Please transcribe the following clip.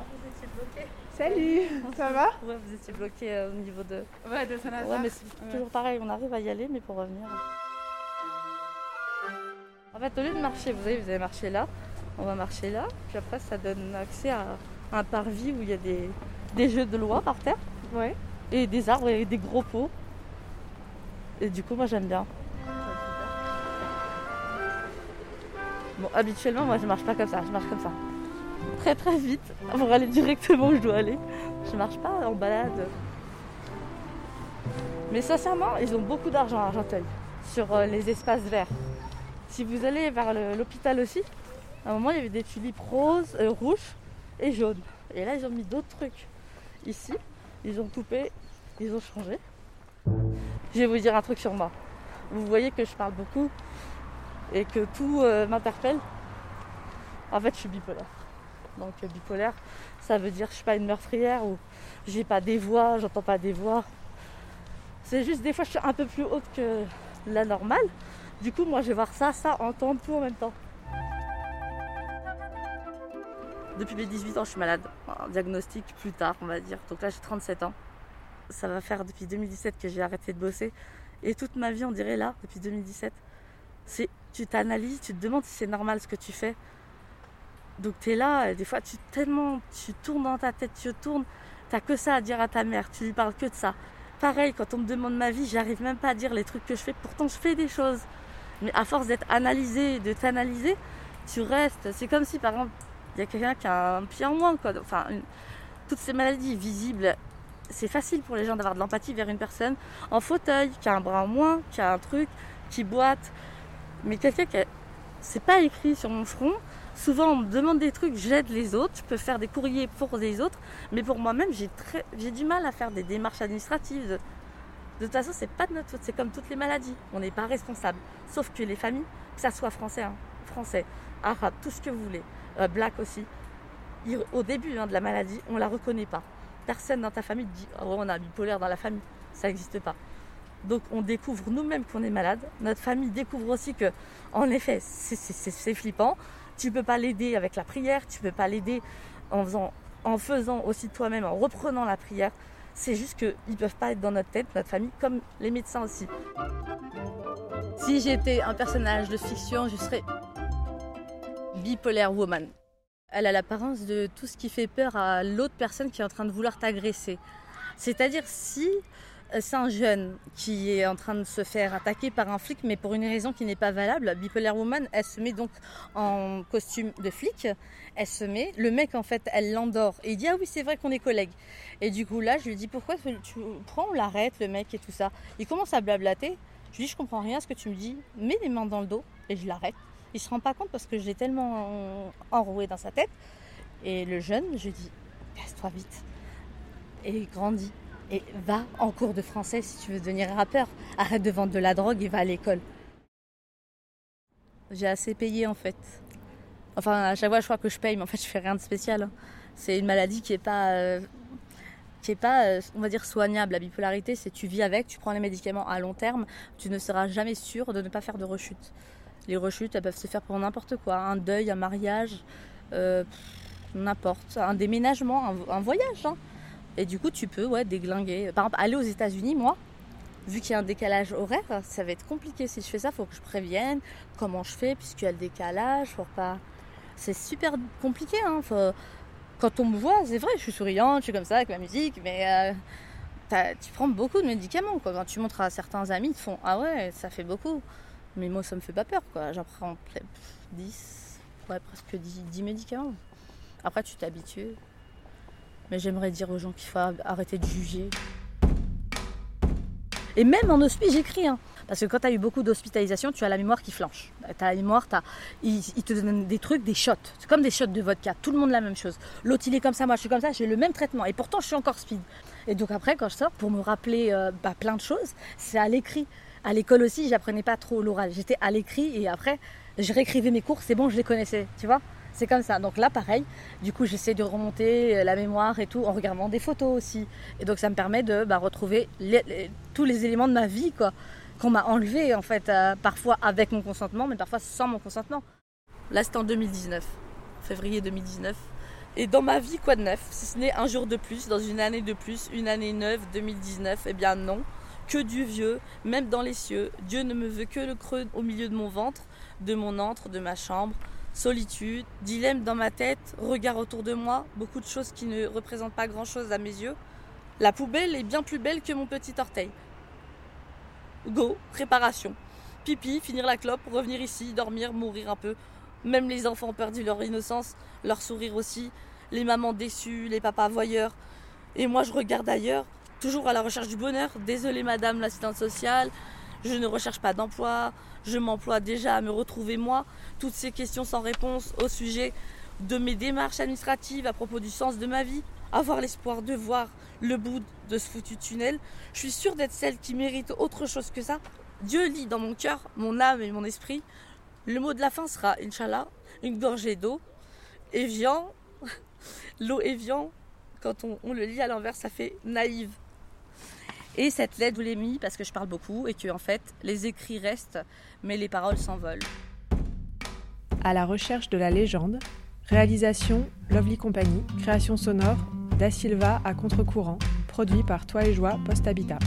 Vous étiez bloqué Salut, ça va? Ouais, vous étiez bloqué euh, au niveau de. Ouais, de Saint-Lazare. Ouais, mais c'est toujours pareil, on arrive à y aller, mais pour revenir. En fait, au lieu de marcher, vous voyez, vous avez marché là, on va marcher là, puis après, ça donne accès à un parvis où il y a des, des jeux de loi par terre, Ouais. et des arbres et des gros pots. Et du coup, moi, j'aime bien. Bon, habituellement, moi, je marche pas comme ça, je marche comme ça. Très très vite pour aller directement où je dois aller. Je marche pas en balade. Mais sincèrement, ils ont beaucoup d'argent à Argenteuil sur euh, les espaces verts. Si vous allez vers l'hôpital aussi, à un moment, il y avait des tulipes roses, euh, rouges et jaunes. Et là, ils ont mis d'autres trucs. Ici, ils ont coupé, ils ont changé. Je vais vous dire un truc sur moi. Vous voyez que je parle beaucoup et que tout euh, m'interpelle. En fait, je suis bipolaire. Donc euh, bipolaire, ça veut dire que je suis pas une meurtrière ou j'ai pas des voix, j'entends pas des voix. C'est juste des fois je suis un peu plus haute que la normale. Du coup, moi je vais voir ça, ça, entendre tout en même temps. Depuis mes 18 ans, je suis malade. Diagnostic plus tard, on va dire. Donc là, j'ai 37 ans. Ça va faire depuis 2017 que j'ai arrêté de bosser. Et toute ma vie, on dirait là, depuis 2017, c'est tu t'analyses, tu te demandes si c'est normal ce que tu fais. Donc tu es là, des fois tu tellement tu tournes dans ta tête, tu tournes, t'as que ça à dire à ta mère, tu lui parles que de ça. Pareil, quand on me demande ma vie, j'arrive même pas à dire les trucs que je fais, pourtant je fais des choses. Mais à force d'être analysé, de t'analyser, tu restes. C'est comme si par exemple, il y a quelqu'un qui a un pied en moins, quoi. Enfin, toutes ces maladies visibles, c'est facile pour les gens d'avoir de l'empathie vers une personne en fauteuil, qui a un bras en moins, qui a un truc, qui boite. Mais quelqu'un qui a... C'est pas écrit sur mon front. Souvent, on me demande des trucs, j'aide les autres. Je peux faire des courriers pour les autres. Mais pour moi-même, j'ai du mal à faire des démarches administratives. De, toute façon, c'est pas de notre faute. C'est comme toutes les maladies. On n'est pas responsable. Sauf que les familles, que ça soit français, hein, français, arabe, tout ce que vous voulez, euh, black aussi, au début hein, de la maladie, on la reconnaît pas. Personne dans ta famille te dit oh, on a un bipolaire dans la famille. Ça n'existe pas. Donc on découvre nous-mêmes qu'on est malade. Notre famille découvre aussi que, en effet, c'est flippant. Tu peux pas l'aider avec la prière, tu peux pas l'aider en faisant, en faisant aussi toi-même, en reprenant la prière. C'est juste qu'ils ne peuvent pas être dans notre tête, notre famille, comme les médecins aussi. Si j'étais un personnage de fiction, je serais bipolaire woman. Elle a l'apparence de tout ce qui fait peur à l'autre personne qui est en train de vouloir t'agresser. C'est-à-dire si c'est un jeune qui est en train de se faire attaquer par un flic, mais pour une raison qui n'est pas valable, Bipolaire Woman, elle se met donc en costume de flic, elle se met, le mec en fait, elle l'endort, et il dit ah oui c'est vrai qu'on est collègues. Et du coup là, je lui dis pourquoi tu, prends, on l'arrête le mec et tout ça? Il commence à blablater, je lui dis je comprends rien à ce que tu me dis, mets les mains dans le dos, et je l'arrête. Il se rend pas compte parce que j'ai tellement enroué dans sa tête. Et le jeune, je lui dis casse-toi vite, et grandis et va en cours de français si tu veux devenir rappeur. Arrête de vendre de la drogue et va à l'école. J'ai assez payé en fait. Enfin, à chaque fois, je crois que je paye, mais en fait, je fais rien de spécial. hein. C'est une maladie qui est pas, euh, qui est pas, euh, on va dire, soignable. La bipolarité, c'est tu vis avec, tu prends les médicaments à long terme, tu ne seras jamais sûr de ne pas faire de rechute. Les rechutes, elles peuvent se faire pour n'importe quoi. Un deuil, un mariage, euh, n'importe. Un déménagement, un, un voyage. hein. Et du coup, tu peux ouais, déglinguer. Par exemple, aller aux États-Unis, moi, vu qu'il y a un décalage horaire, ça va être compliqué. Si je fais ça, il faut que je prévienne comment je fais, puisqu'il y a le décalage. Pour pas... C'est super compliqué. Hein. Faut- Quand on me voit, c'est vrai, je suis souriante, je suis comme ça avec ma musique, mais euh, tu prends beaucoup de médicaments. Quand tu montres à certains amis, ils te font Ah ouais, ça fait beaucoup. Mais moi, ça me fait pas peur. J'en prends ple- 10, ouais, presque 10, 10 médicaments. Après, tu t'habitues. Mais j'aimerais dire aux gens qu'il faut arrêter de juger. Et même en hospice, j'écris. Hein. Parce que quand tu as eu beaucoup d'hospitalisation, tu as la mémoire qui flanche. Tu as la mémoire, ils, ils te donnent des trucs, des shots. C'est comme des shots de vodka. Tout le monde la même chose. L'autre, il est comme ça, moi, je suis comme ça. J'ai le même traitement. Et pourtant, je suis encore speed. Et donc après, quand je sors, pour me rappeler euh, bah, plein de choses, c'est à l'écrit. À l'école aussi, j'apprenais pas trop l'oral. J'étais à l'écrit et après, je réécrivais mes cours. C'est bon, je les connaissais. Tu vois c'est comme ça. Donc là, pareil. Du coup, j'essaie de remonter euh, la mémoire et tout en regardant des photos aussi. Et donc, ça me permet de bah, retrouver tous les éléments de ma vie, quoi, qu'on m'a enlevé en fait, euh, parfois avec mon consentement, mais parfois sans mon consentement. Là, c'était en 2019, février 2019. Et dans ma vie, quoi de neuf? Si ce n'est un jour de plus, dans une année de plus, une année neuve, 2019, eh bien non. Que du vieux, même dans les cieux. Dieu ne me veut que le creux au milieu de mon ventre, de mon antre, de ma chambre. Solitude, dilemme dans ma tête, regard autour de moi, beaucoup de choses qui ne représentent pas grand-chose à mes yeux. La poubelle est bien plus belle que mon petit orteil. Go, préparation. Pipi, finir la clope, revenir ici, dormir, mourir un peu. Même les enfants ont perdu leur innocence, leur sourire aussi. Les mamans déçues, les papas voyeurs. Et moi, je regarde ailleurs, toujours à la recherche du bonheur. Désolée, madame l'assistante sociale, je ne recherche pas d'emploi, je m'emploie déjà à me retrouver moi. Toutes ces questions sans réponse au sujet de mes démarches administratives à propos du sens de ma vie, avoir l'espoir de voir le bout de ce foutu tunnel. Je suis sûre d'être celle qui mérite autre chose que ça. Dieu lit dans mon cœur, mon âme et mon esprit. Le mot de la fin sera, Inch'Allah, une gorgée d'eau. Évian, l'eau Évian, quand on, on le lit à l'envers, ça fait naïve. Et cette lettre, je l'ai mis parce que je parle beaucoup et que en fait, les écrits restent, mais les paroles s'envolent. À la recherche de la légende, réalisation Lovely Company, création sonore Da Silva à contre-courant, produit par Toi et Joie Post Habitat.